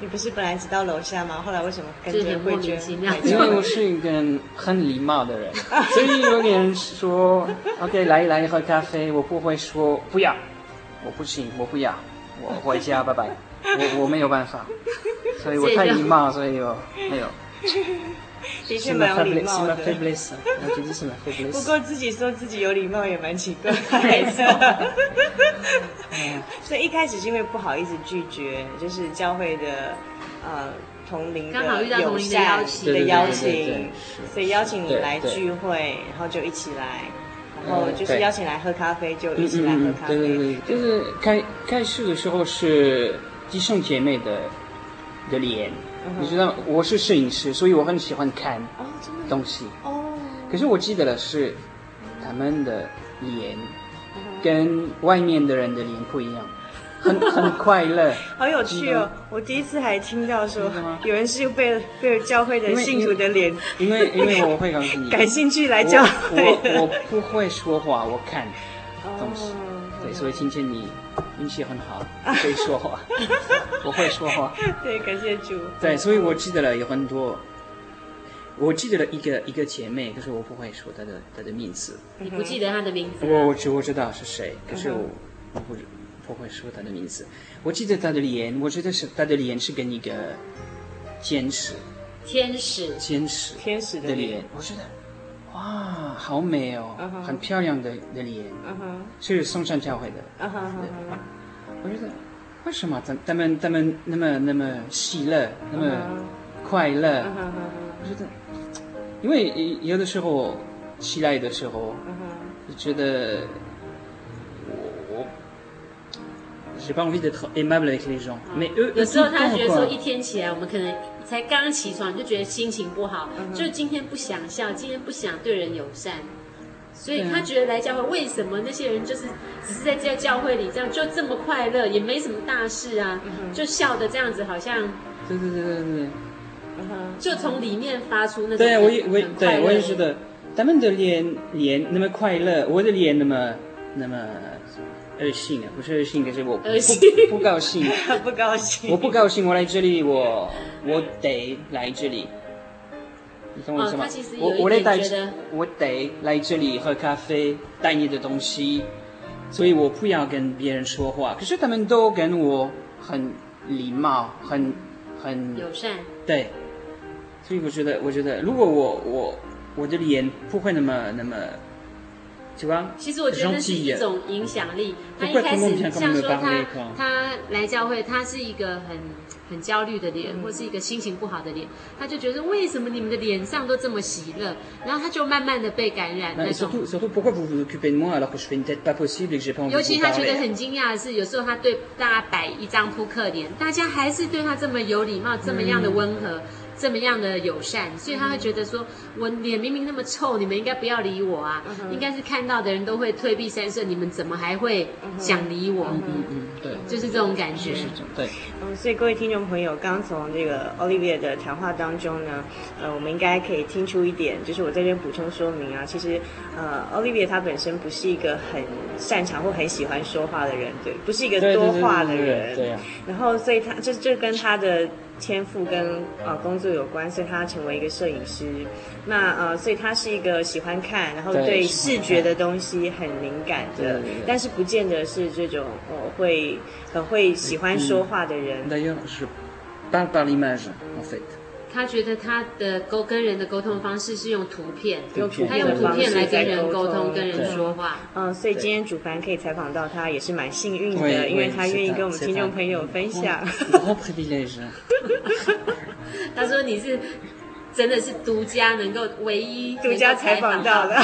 你不是本来只到楼下吗？后来为什么跟着 慧娟？因为我是一个很礼貌的人，所以有点说，OK，来来喝咖啡，我不会说不要，我不行，我不要，我回家，拜拜，我我没有办法，所以我太礼貌，所以我没有。的确蛮有礼貌的。不过自己说自己有礼貌也蛮奇怪的。所以一开始是因为不好意思拒绝，就是教会的呃同龄的友善的邀请，所以邀请你来聚会，然后就一起来，然后就是邀请来喝咖啡，就一起来喝咖啡。对对对，就是开开始的时候是弟兄姐妹的的脸，你知道我是摄影师，所以我很喜欢看东西。哦。可是我记得的是他们的脸跟外面的人的脸不一样。很很快乐，好有趣哦！我第一次还听到说有人是被被教会的信徒的脸，因为因为 我会告诉你，感兴趣来教会。我我不会说话，我看东西，对，所以今天你运气很好，会说话，我会说话。对，感谢主。对，所以我记得了有很多，我记得了一个一个姐妹，可是我不会说她的她的名字。你不记得她的名字？我我知我知道是谁，可是我我不。不会说她的名字，我记得她的脸，我觉得是她的脸是跟一个天使，天使，天使，天使的脸，我觉得哇，好美哦，很漂亮的的脸，是松山教会的，我觉得为什么他他们他们那么那么喜乐，那么快乐？我觉得，因为有的时候起来的时候，就觉得。有时候他觉得说一天起来，我们可能才刚起床就觉得心情不好，就今天不想笑，今天不想对人友善，所以他觉得来教会为什么那些人就是只是在在教会里这样就这么快乐，也没什么大事啊，就笑的这样子好像，对对对对对，就从里面发出那种对我也我对我也觉得他们的脸脸那么快乐，我的脸那么那么。恶性啊，不是恶性，可是我不不高兴，不高兴，我不高兴，我来这里，我我得来这里，你懂我意思吗？我我得带，我得来这里喝咖啡，带你的东西，所以我不要跟别人说话。可是他们都跟我很礼貌，很很友善，对，所以我觉得，我觉得如果我我我的脸不会那么那么。其实我觉得那是一种影响力。他一开始像说他他来教会，他是一个很很焦虑的脸，或是一个心情不好的脸，他就觉得为什么你们的脸上都这么喜乐？然后他就慢慢的被感染那种。尤其他觉得很惊讶的是，有时候他对大家摆一张扑克脸，大家还是对他这么有礼貌，这么样的温和。这么样的友善，所以他会觉得说，我脸明明那么臭，你们应该不要理我啊！应该是看到的人都会退避三舍，你们怎么还会想理我？嗯嗯，对，就是这种感觉。对，嗯，所以各位听众朋友，刚从这个 Olivier 的谈话当中呢，呃，我们应该可以听出一点，就是我在这边补充说明啊，其实，呃，Olivier 他本身不是一个很擅长或很喜欢说话的人，对，不是一个多话的人，对。然后，所以她这这跟她的。天赋跟呃工作有关，所以他成为一个摄影师。那呃，所以他是一个喜欢看，然后对视觉的东西很敏感的，但是不见得是这种呃会很会喜欢说话的人。他觉得他的沟跟人的沟通方式是用图片，用图片他用图片来跟人沟通，跟人说话。嗯，所以今天主凡可以采访到他，也是蛮幸运的，因为他愿意跟我们听众朋友分享。他说你是。真的是独家能够唯一独家采访到的，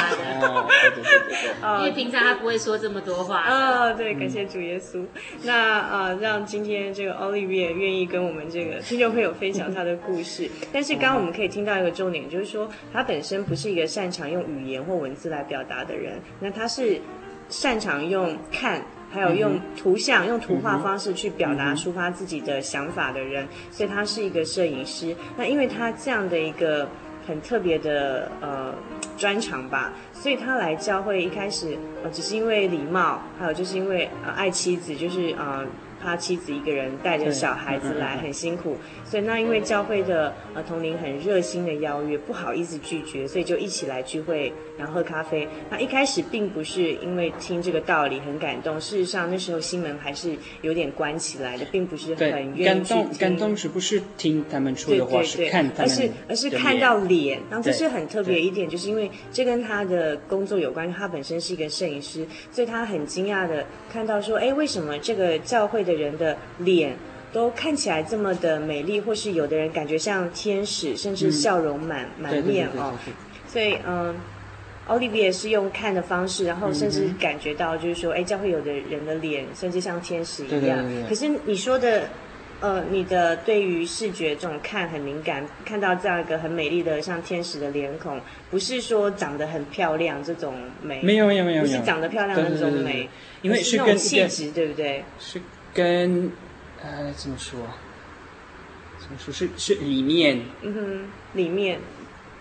因为平常他不会说这么多话。哦，对，感谢主耶稣。那呃，让今天这个 Olivier 愿意跟我们这个听众朋友分享他的故事。但是刚刚我们可以听到一个重点，就是说他本身不是一个擅长用语言或文字来表达的人，那他是擅长用看。还有用图像、用图画方式去表达、抒发自己的想法的人，所以他是一个摄影师。那因为他这样的一个很特别的呃专长吧，所以他来教会一开始呃只是因为礼貌，还有就是因为呃爱妻子，就是呃。怕妻子一个人带着小孩子来，很辛苦，所以那因为教会的呃同龄很热心的邀约，不好意思拒绝，所以就一起来聚会，然后喝咖啡。那一开始并不是因为听这个道理很感动，事实上那时候心门还是有点关起来的，并不是很愿意。感动感动是不是听他们说的话，是看他们，而是而是看到脸。然后这是很特别一点，就是因为这跟他的工作有关，他本身是一个摄影师，所以他很惊讶的看到说，哎，为什么这个教会的人的脸都看起来这么的美丽，或是有的人感觉像天使，甚至笑容满满面哦。所以，嗯 Olivier 是用看的方式，然后甚至感觉到就是说，哎，教会有的人的脸甚至像天使一样。对对对对。可是你说的。呃，你的对于视觉这种看很敏感，看到这样一个很美丽的像天使的脸孔，不是说长得很漂亮这种美，没有没有没有，不是长得漂亮的那种美，因为是那种气质，对不对？是跟呃怎么说？怎么说是是里面，嗯哼，里面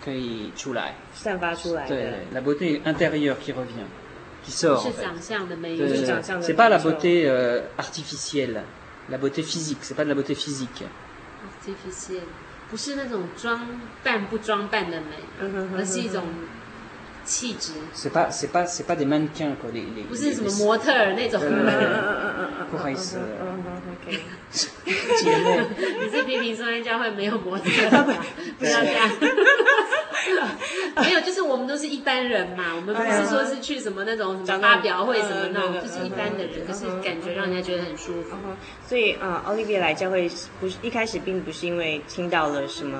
可以出来，散发出来的。对，la beauté intérieure qui revient，qui sort。是长相的美，是长相的。C'est pas la beauté artificielle。La beauté physique, c'est pas de la beauté physique. Artificielle，不是那种装扮不装扮的美，而是一种 气质。C'est pas, c'est pas, c'est pas des mannequins quoi, les les。不是什么模特儿那种。不好意思。姐妹，你是批评松山教会没有模特？不要这样。没有，就是我们都是一般人嘛，我们不是说是去什么那种什么发表会什么那种，就是一般的人，可是感觉让人家觉得很舒服。所以，啊，奥利维来教会不是一开始并不是因为听到了什么，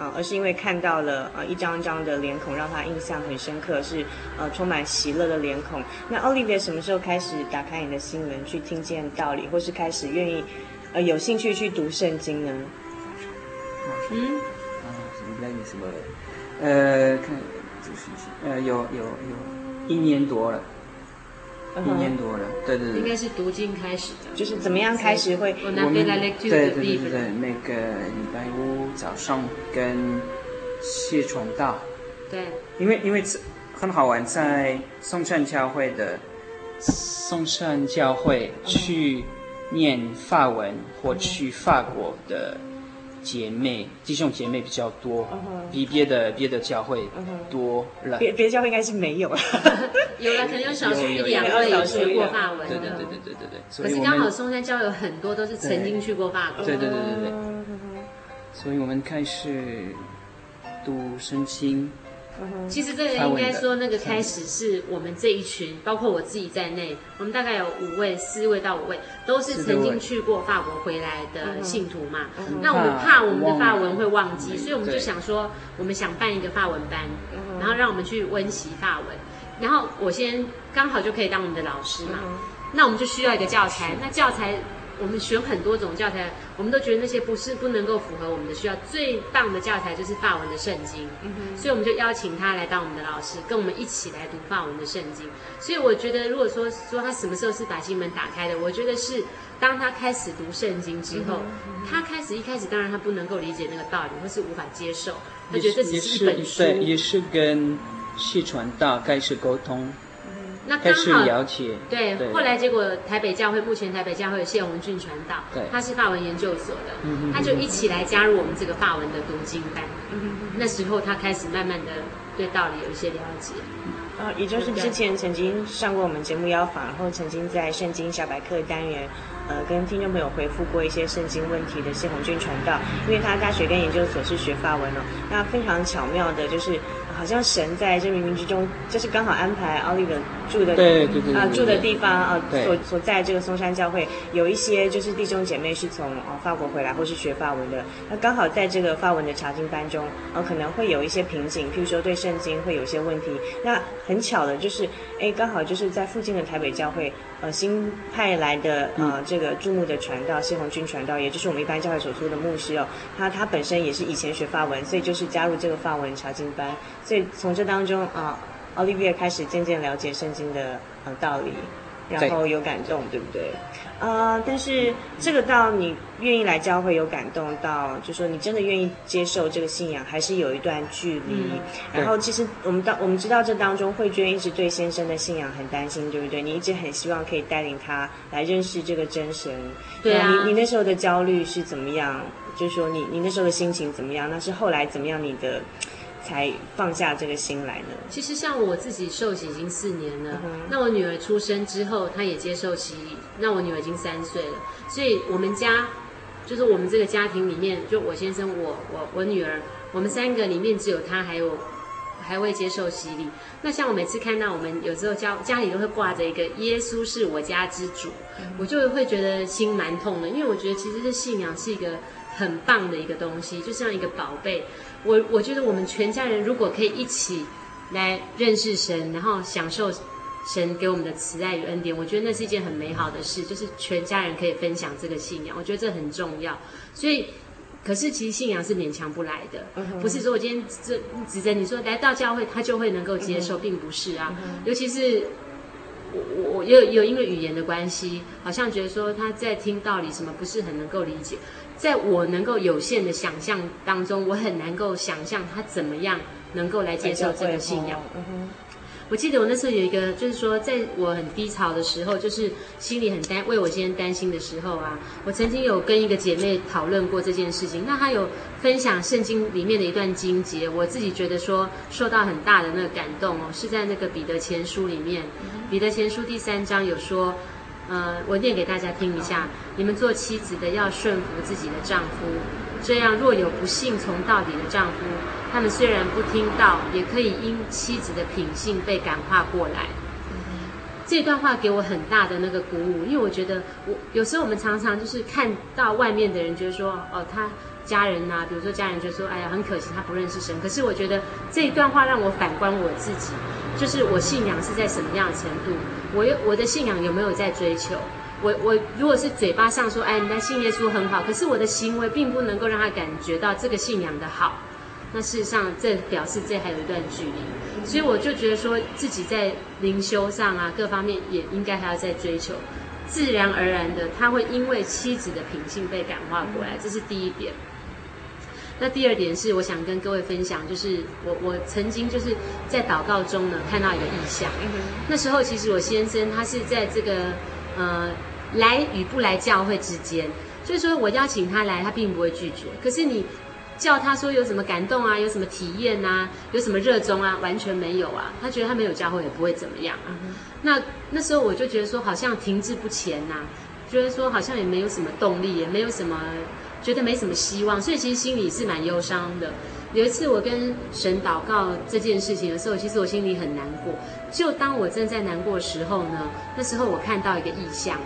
呃，而是因为看到了呃一张一张的脸孔，让他印象很深刻，是呃充满喜乐的脸孔。那奥利维什么时候开始打开你的心门，去听见道理，或是开始愿意呃有兴趣去读圣经呢？嗯，啊，什么什么？呃，看，就是呃，有有有一年多了，一年多了，对对对，应该是读经开始的，就是怎么样开始会，我们对对对对对，每个礼拜五早上跟谢传道，对，因为因为很好玩，在松山教会的松山教会去念法文或去法国的。姐妹、弟兄姐妹比较多，比别的别的教会多了。别别的教会应该是没有 了，有了可能有少数一两位有学过法文的。对对对对对对对。可是刚好松山教会有很多都是曾经去过法国。对对对对对。所以我们开始读圣经。其实这个应该说，那个开始是我们这一群，包括我自己在内，我们大概有五位、四位到五位，都是曾经去过法国回来的信徒嘛。那我们怕我们的法文会忘记，所以我们就想说，我们想办一个法文班，然后让我们去温习法文。然后我先刚好就可以当我们的老师嘛，那我们就需要一个教材，那教材。我们选很多种教材，我们都觉得那些不是不能够符合我们的需要。最棒的教材就是法文的圣经，嗯哼，所以我们就邀请他来当我们的老师，跟我们一起来读法文的圣经。所以我觉得，如果说说他什么时候是把心门打开的，我觉得是当他开始读圣经之后，他开始一开始当然他不能够理解那个道理，或是无法接受，他觉得这只是一本书，对，也是跟系传大概是沟通。那刚好了解，对，对后来结果台北教会目前台北教会有谢宏俊传道，对，他是法文研究所的，他就一起来加入我们这个法文的读经班。嗯、那时候他开始慢慢的对道理有一些了解。呃，也就是之前曾经上过我们节目邀访，然后曾经在圣经小百科单元，呃，跟听众朋友回复过一些圣经问题的谢宏俊传道，因为他大学跟研究所是学法文哦，那非常巧妙的就是。好像神在这冥冥之中，就是刚好安排奥利文住的对对对啊住的地方啊，所所在这个松山教会有一些就是弟兄姐妹是从啊法国回来或是学法文的，那刚好在这个法文的查经班中啊，可能会有一些瓶颈，譬如说对圣经会有一些问题。那很巧的就是，哎，刚好就是在附近的台北教会，呃，新派来的呃这个注目的传道谢红军传道，也就是我们一般教会所说的牧师哦，他他本身也是以前学法文，所以就是加入这个法文查经班。所以从这当中啊，奥利维开始渐渐了解圣经的呃道理，然后有感动，对，对不对？啊、呃，但是这个到你愿意来教会有感动到，就说你真的愿意接受这个信仰，还是有一段距离。嗯、然后其实我们当我们知道这当中，慧娟一直对先生的信仰很担心，对不对？你一直很希望可以带领他来认识这个真神。对啊。你你那时候的焦虑是怎么样？就是说你你那时候的心情怎么样？那是后来怎么样？你的。才放下这个心来呢。其实像我自己受洗已经四年了，嗯、那我女儿出生之后，她也接受洗礼。那我女儿已经三岁了，所以我们家就是我们这个家庭里面，就我先生、我、我、我女儿，我们三个里面只有她还有还会接受洗礼。那像我每次看到我们有时候家家里都会挂着一个“耶稣是我家之主”，嗯、我就会觉得心蛮痛的，因为我觉得其实这信仰是一个很棒的一个东西，就像一个宝贝。我我觉得我们全家人如果可以一起来认识神，然后享受神给我们的慈爱与恩典。我觉得那是一件很美好的事，就是全家人可以分享这个信仰。我觉得这很重要。所以，可是其实信仰是勉强不来的，不是说我今天这指着你说来到教会，他就会能够接受，并不是啊。尤其是我我我有有因为语言的关系，好像觉得说他在听道理什么不是很能够理解。在我能够有限的想象当中，我很难够想象他怎么样能够来接受这个信仰。我记得我那时候有一个，就是说，在我很低潮的时候，就是心里很担为我今天担心的时候啊，我曾经有跟一个姐妹讨论过这件事情。那她有分享圣经里面的一段经节，我自己觉得说受到很大的那个感动哦，是在那个彼得前书里面，彼得前书第三章有说。呃，我念给大家听一下。你们做妻子的要顺服自己的丈夫，这样若有不幸从到底的丈夫，他们虽然不听到，也可以因妻子的品性被感化过来。这段话给我很大的那个鼓舞，因为我觉得我有时候我们常常就是看到外面的人，觉得说哦，他家人呐、比如说家人就说，哎呀，很可惜他不认识神。可是我觉得这一段话让我反观我自己，就是我信仰是在什么样的程度。我有我的信仰有没有在追求？我我如果是嘴巴上说，哎，你的信耶稣很好，可是我的行为并不能够让他感觉到这个信仰的好，那事实上这表示这还有一段距离。所以我就觉得说自己在灵修上啊，各方面也应该还要再追求。自然而然的，他会因为妻子的品性被感化过来，这是第一点。那第二点是，我想跟各位分享，就是我我曾经就是在祷告中呢看到一个意象。那时候其实我先生他是在这个呃来与不来教会之间，所以说我邀请他来，他并不会拒绝。可是你叫他说有什么感动啊，有什么体验啊，有什么热衷啊，完全没有啊。他觉得他没有教会也不会怎么样啊。那那时候我就觉得说好像停滞不前呐，觉得说好像也没有什么动力，也没有什么。觉得没什么希望，所以其实心里是蛮忧伤的。有一次我跟神祷告这件事情的时候，其实我心里很难过。就当我正在难过的时候呢，那时候我看到一个意象，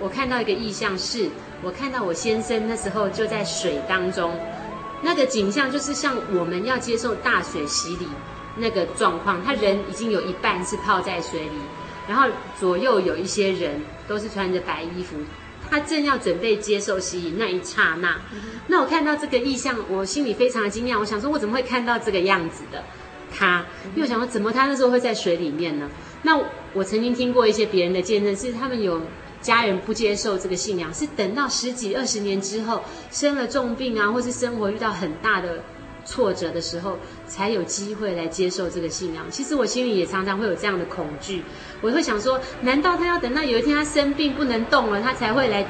我看到一个意象是，我看到我先生那时候就在水当中，那个景象就是像我们要接受大水洗礼那个状况，他人已经有一半是泡在水里，然后左右有一些人都是穿着白衣服。他正要准备接受洗礼那一刹那，那我看到这个意象，我心里非常的惊讶。我想说，我怎么会看到这个样子的他？因为我想说，怎么他那时候会在水里面呢？那我曾经听过一些别人的见证，是他们有家人不接受这个信仰，是等到十几二十年之后生了重病啊，或是生活遇到很大的。挫折的时候，才有机会来接受这个信仰。其实我心里也常常会有这样的恐惧，我会想说：难道他要等到有一天他生病不能动了，他才会来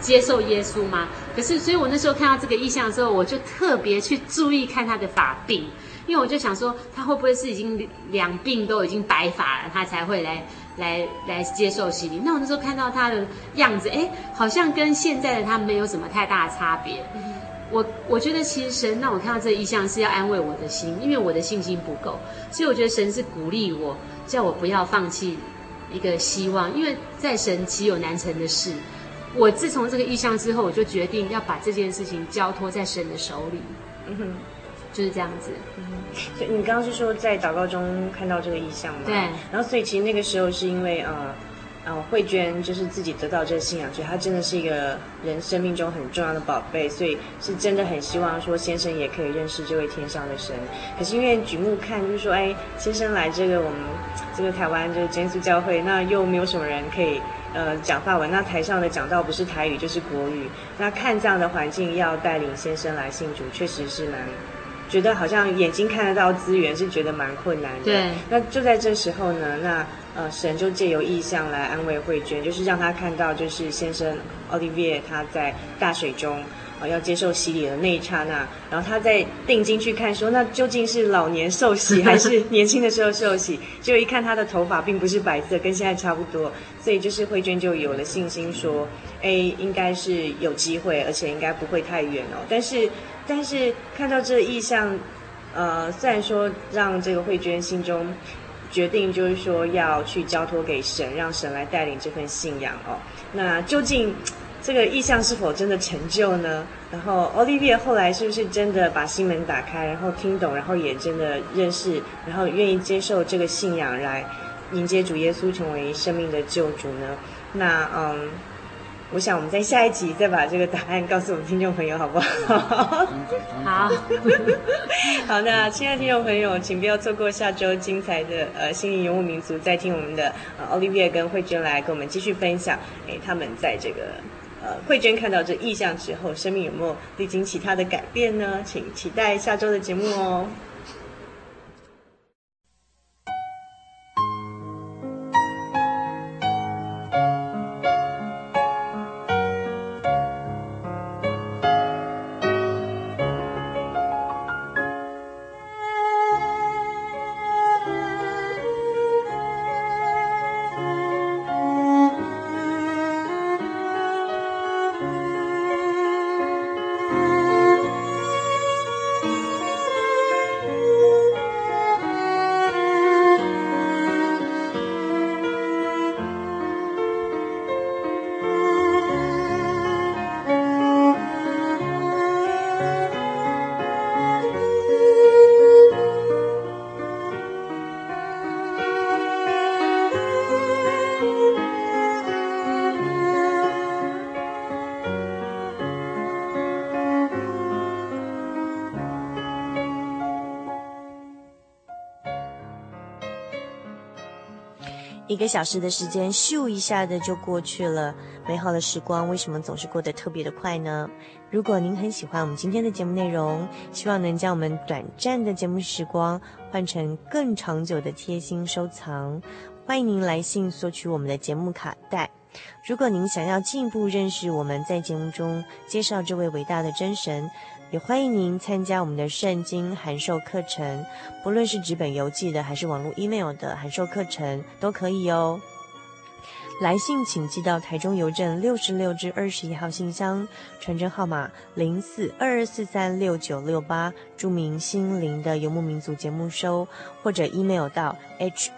接受耶稣吗？可是，所以我那时候看到这个意象的时候，我就特别去注意看他的发鬓，因为我就想说，他会不会是已经两鬓都已经白发了，他才会来来来接受洗礼？那我那时候看到他的样子，哎，好像跟现在的他没有什么太大的差别。我我觉得其实神让我看到这个异象是要安慰我的心，因为我的信心不够，所以我觉得神是鼓励我，叫我不要放弃一个希望，因为在神岂有难成的事。我自从这个意象之后，我就决定要把这件事情交托在神的手里。嗯哼，就是这样子。嗯，所以你刚刚是说在祷告中看到这个意象吗？对。然后所以其实那个时候是因为呃。啊，慧娟就是自己得到这个信仰，所以她真的是一个人生命中很重要的宝贝，所以是真的很希望说先生也可以认识这位天上的神。可是因为举目看，就是说，哎，先生来这个我们这个台湾这个真耶稣教会，那又没有什么人可以呃讲法文，那台上的讲道不是台语就是国语，那看这样的环境要带领先生来信主，确实是蛮觉得好像眼睛看得到资源是觉得蛮困难的。对，那就在这时候呢，那。呃，神就借由意象来安慰慧娟，就是让她看到，就是先生 Olivier 他在大水中啊、呃、要接受洗礼的那一刹那，然后他在定睛去看说，那究竟是老年受洗还是年轻的时候受洗？就一看他的头发并不是白色，跟现在差不多，所以就是慧娟就有了信心说，哎，应该是有机会，而且应该不会太远哦。但是，但是看到这意向，呃，虽然说让这个慧娟心中。决定就是说要去交托给神，让神来带领这份信仰哦。那究竟这个意向是否真的成就呢？然后 Olivia 后来是不是真的把心门打开，然后听懂，然后也真的认识，然后愿意接受这个信仰来迎接主耶稣成为生命的救主呢？那嗯。我想我们在下一集再把这个答案告诉我们听众朋友，好不好？好，好。那亲爱的听众朋友，请不要错过下周精彩的呃心灵游牧民族，再听我们的呃 Olivia 跟慧娟来跟我们继续分享，诶，他们在这个呃慧娟看到这意象之后，生命有没有历经其他的改变呢？请期待下周的节目哦。一个小时的时间，咻一下的就过去了。美好的时光为什么总是过得特别的快呢？如果您很喜欢我们今天的节目内容，希望能将我们短暂的节目时光换成更长久的贴心收藏，欢迎您来信索取我们的节目卡带。如果您想要进一步认识我们在节目中介绍这位伟大的真神，也欢迎您参加我们的圣经函授课程，不论是纸本邮寄的，还是网络 email 的函授课程，都可以哦。来信请寄到台中邮政六十六至二十一号信箱，传真号码零四二二四三六九六八，注明“心灵的游牧民族”节目收，或者 email 到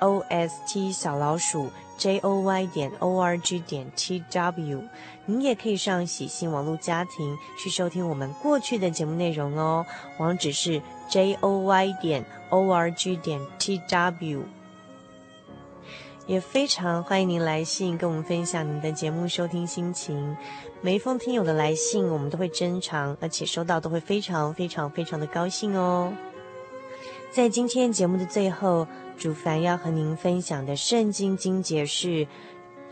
host 小老鼠 joy 点 org 点 tw。您也可以上喜信网络家庭去收听我们过去的节目内容哦，网址是 joy 点 org 点 tw。也非常欢迎您来信跟我们分享您的节目收听心情。每一封听友的来信我们都会珍藏，而且收到都会非常非常非常的高兴哦。在今天节目的最后，主凡要和您分享的圣经经节是。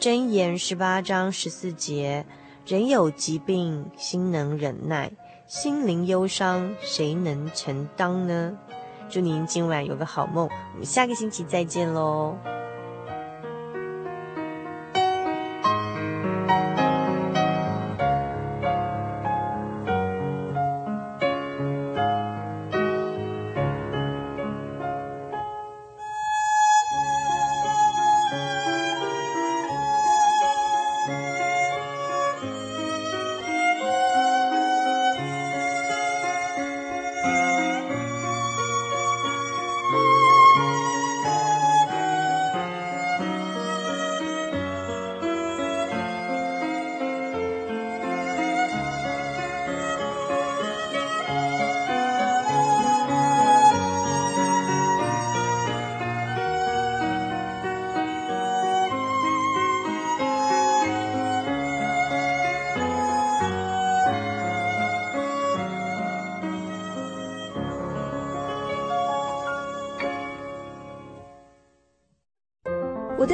箴言十八章十四节：人有疾病，心能忍耐；心灵忧伤，谁能承当呢？祝您今晚有个好梦，我们下个星期再见喽。